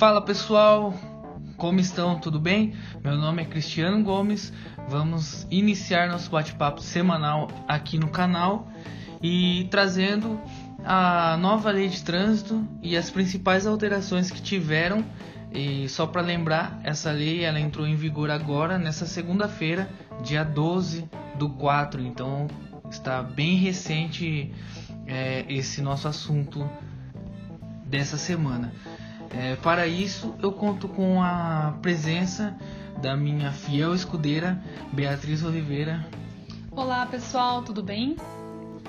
Fala pessoal, como estão? Tudo bem? Meu nome é Cristiano Gomes. Vamos iniciar nosso bate-papo semanal aqui no canal e trazendo a nova lei de trânsito e as principais alterações que tiveram. E só para lembrar, essa lei ela entrou em vigor agora nessa segunda-feira, dia 12 do 4. Então está bem recente é, esse nosso assunto dessa semana. É, para isso, eu conto com a presença da minha fiel escudeira, Beatriz Oliveira. Olá pessoal, tudo bem?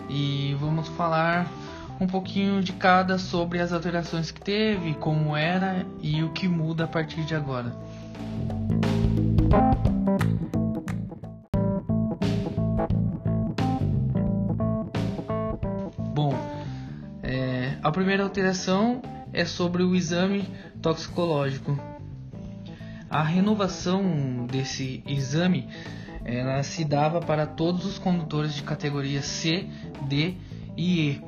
E vamos falar um pouquinho de cada sobre as alterações que teve, como era e o que muda a partir de agora. Bom, é, a primeira alteração é sobre o exame toxicológico. A renovação desse exame ela se dava para todos os condutores de categoria C, D e E.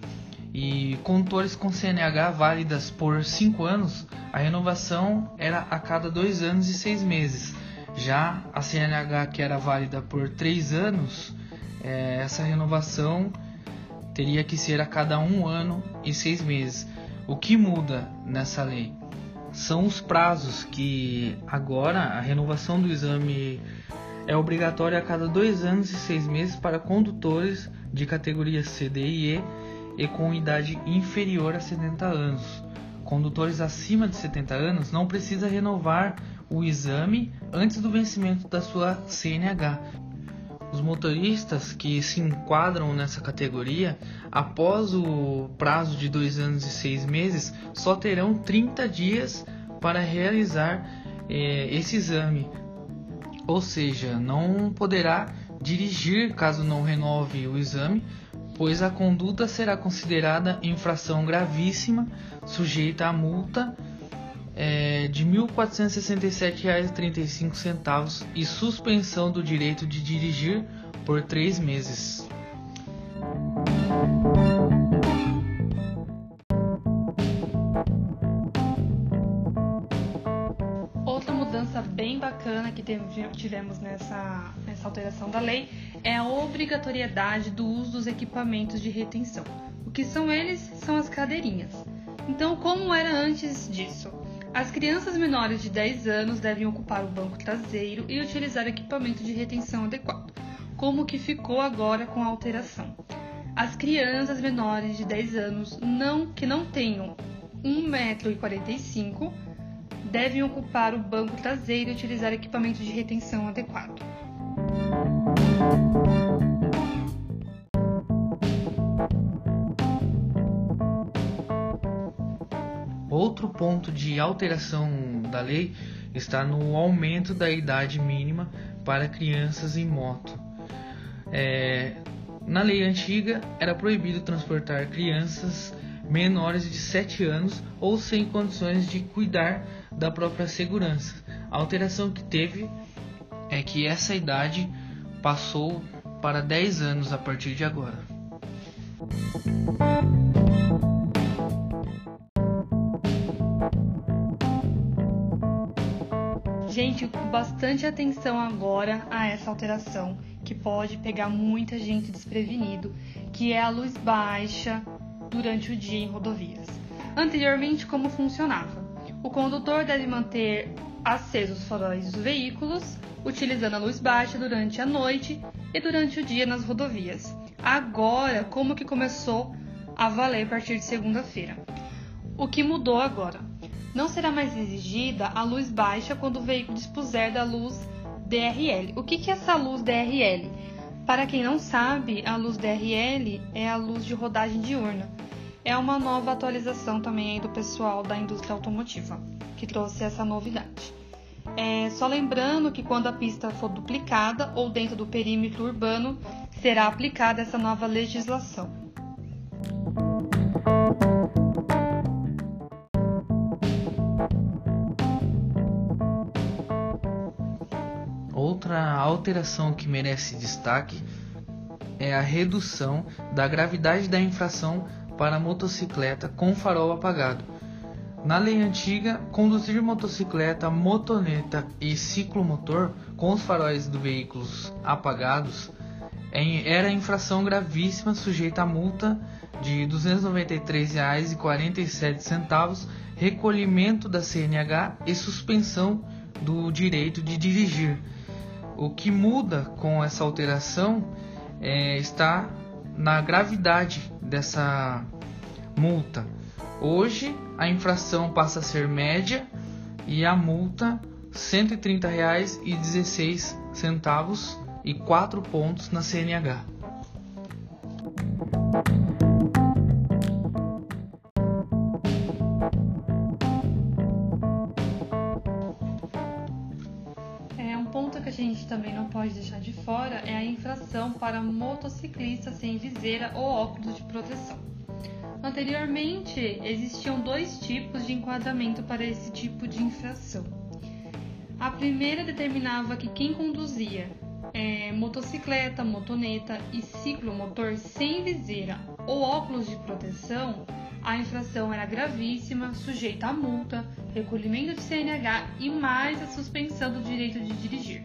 E condutores com CNH válidas por 5 anos, a renovação era a cada 2 anos e 6 meses. Já a CNH que era válida por 3 anos, é, essa renovação teria que ser a cada 1 ano e 6 meses. O que muda nessa lei são os prazos que agora a renovação do exame é obrigatória a cada dois anos e seis meses para condutores de categoria C, D e E e com idade inferior a 70 anos. Condutores acima de 70 anos não precisa renovar o exame antes do vencimento da sua CNH, os motoristas que se enquadram nessa categoria, após o prazo de dois anos e seis meses, só terão 30 dias para realizar eh, esse exame. Ou seja, não poderá dirigir caso não renove o exame, pois a conduta será considerada infração gravíssima, sujeita a multa é, de R$ 1.467,35 e suspensão do direito de dirigir por três meses. Outra mudança bem bacana que tivemos nessa, nessa alteração da lei é a obrigatoriedade do uso dos equipamentos de retenção. O que são eles? São as cadeirinhas. Então, como era antes disso? As crianças menores de 10 anos devem ocupar o banco traseiro e utilizar equipamento de retenção adequado, como que ficou agora com a alteração. As crianças menores de 10 anos não, que não tenham 1,45m devem ocupar o banco traseiro e utilizar equipamento de retenção adequado. Ponto de alteração da lei está no aumento da idade mínima para crianças em moto. É, na lei antiga era proibido transportar crianças menores de 7 anos ou sem condições de cuidar da própria segurança. A alteração que teve é que essa idade passou para 10 anos a partir de agora. Gente, bastante atenção agora a essa alteração que pode pegar muita gente desprevenido, que é a luz baixa durante o dia em rodovias. Anteriormente, como funcionava? O condutor deve manter acesos os faróis dos veículos, utilizando a luz baixa durante a noite e durante o dia nas rodovias. Agora, como que começou a valer a partir de segunda-feira? O que mudou agora? Não será mais exigida a luz baixa quando o veículo dispuser da luz DRL. O que, é essa luz DRL? Para quem não sabe, a luz DRL é a luz de rodagem diurna. É uma nova atualização também do pessoal da indústria automotiva que trouxe essa novidade. É, só lembrando que quando a pista for duplicada ou dentro do perímetro urbano, será aplicada essa nova legislação. Outra alteração que merece destaque é a redução da gravidade da infração para motocicleta com farol apagado. Na lei antiga, conduzir motocicleta, motoneta e ciclomotor com os faróis dos veículos apagados era infração gravíssima sujeita a multa de R$ 293,47, recolhimento da CNH e suspensão do direito de dirigir. O que muda com essa alteração é, está na gravidade dessa multa. Hoje a infração passa a ser média e a multa R$ 130,16 e 4 pontos na CNH. Ponto que a gente também não pode deixar de fora é a infração para motociclista sem viseira ou óculos de proteção. Anteriormente, existiam dois tipos de enquadramento para esse tipo de infração. A primeira determinava que quem conduzia é, motocicleta, motoneta e ciclomotor sem viseira ou óculos de proteção, a infração era gravíssima, sujeita a multa, recolhimento de CNH e mais a suspensão do direito de dirigir.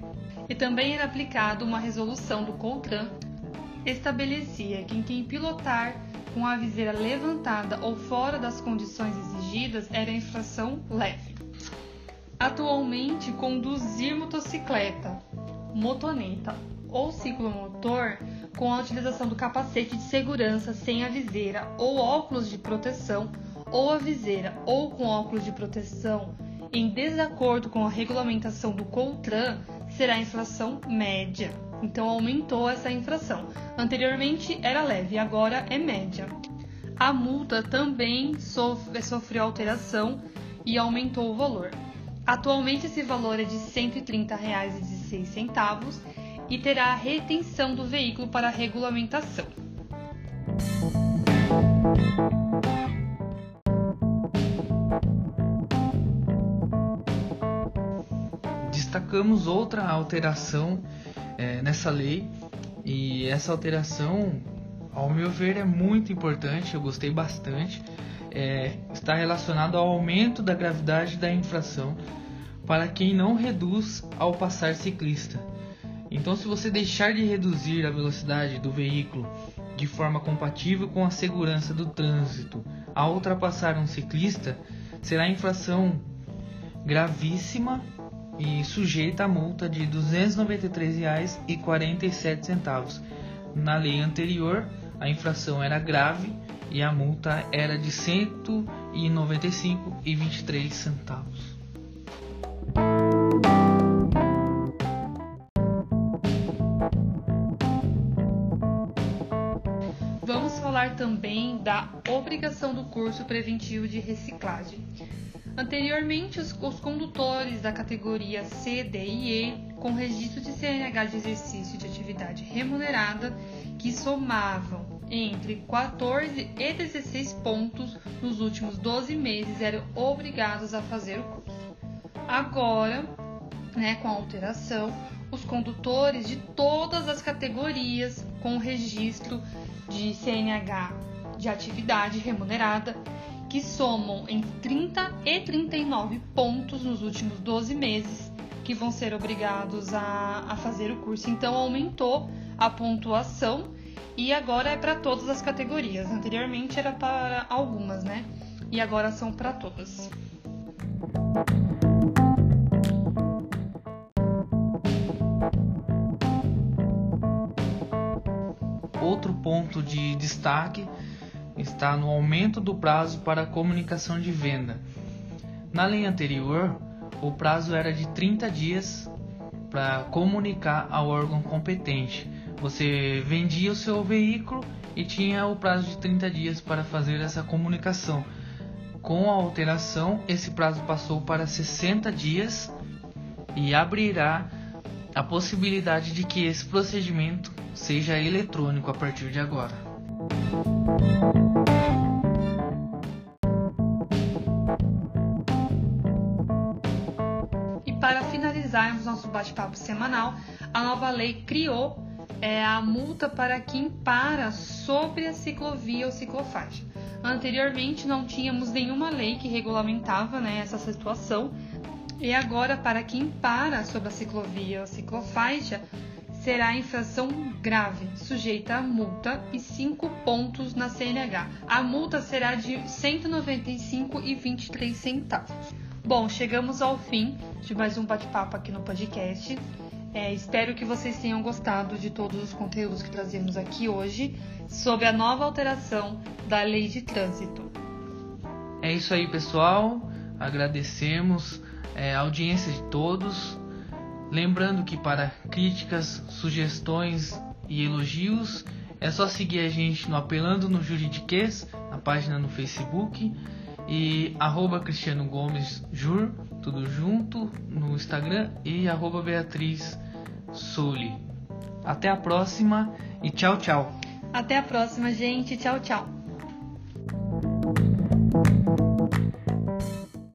E também era aplicado uma resolução do CONTRAN estabelecia que quem pilotar com a viseira levantada ou fora das condições exigidas era infração leve. Atualmente, conduzir motocicleta, motoneta ou ciclomotor com a utilização do capacete de segurança sem a viseira ou óculos de proteção, ou a viseira ou com óculos de proteção em desacordo com a regulamentação do CONTRAN será infração média. Então aumentou essa infração. Anteriormente era leve, agora é média. A multa também sofreu alteração e aumentou o valor. Atualmente esse valor é de R$ 130,16 e terá a retenção do veículo para regulamentação. Destacamos outra alteração é, nessa lei e essa alteração, ao meu ver, é muito importante. Eu gostei bastante. É, está relacionado ao aumento da gravidade da infração para quem não reduz ao passar ciclista. Então, se você deixar de reduzir a velocidade do veículo de forma compatível com a segurança do trânsito ao ultrapassar um ciclista, será infração gravíssima e sujeita a multa de R$ 293,47. Na lei anterior, a infração era grave e a multa era de R$ 195,23. Obrigação do curso preventivo de reciclagem. Anteriormente, os, os condutores da categoria C, D e E, com registro de CNH de exercício de atividade remunerada, que somavam entre 14 e 16 pontos nos últimos 12 meses, eram obrigados a fazer o curso. Agora, né, com a alteração, os condutores de todas as categorias com registro de CNH de atividade remunerada que somam em 30 e 39 pontos nos últimos 12 meses, que vão ser obrigados a, a fazer o curso. Então, aumentou a pontuação e agora é para todas as categorias. Anteriormente era para algumas, né? E agora são para todas. Outro ponto de destaque está no aumento do prazo para comunicação de venda. Na lei anterior, o prazo era de 30 dias para comunicar ao órgão competente. Você vendia o seu veículo e tinha o prazo de 30 dias para fazer essa comunicação. Com a alteração, esse prazo passou para 60 dias e abrirá a possibilidade de que esse procedimento seja eletrônico a partir de agora. Semanal, a nova lei criou é, a multa para quem para sobre a ciclovia ou ciclofaixa. Anteriormente não tínhamos nenhuma lei que regulamentava né, essa situação. E agora, para quem para sobre a ciclovia ou ciclofaixa, será infração grave, sujeita a multa e 5 pontos na CNH. A multa será de R$ 195,23 centavos. Bom, chegamos ao fim de mais um bate-papo aqui no podcast. É, espero que vocês tenham gostado de todos os conteúdos que trazemos aqui hoje sobre a nova alteração da lei de trânsito. É isso aí, pessoal. Agradecemos é, a audiência de todos. Lembrando que para críticas, sugestões e elogios é só seguir a gente no Apelando no Juridiquês, na página no Facebook e arroba Cristiano Gomes Jur, tudo junto no Instagram e arroba Beatriz Soli. Até a próxima e tchau, tchau. Até a próxima, gente. Tchau, tchau.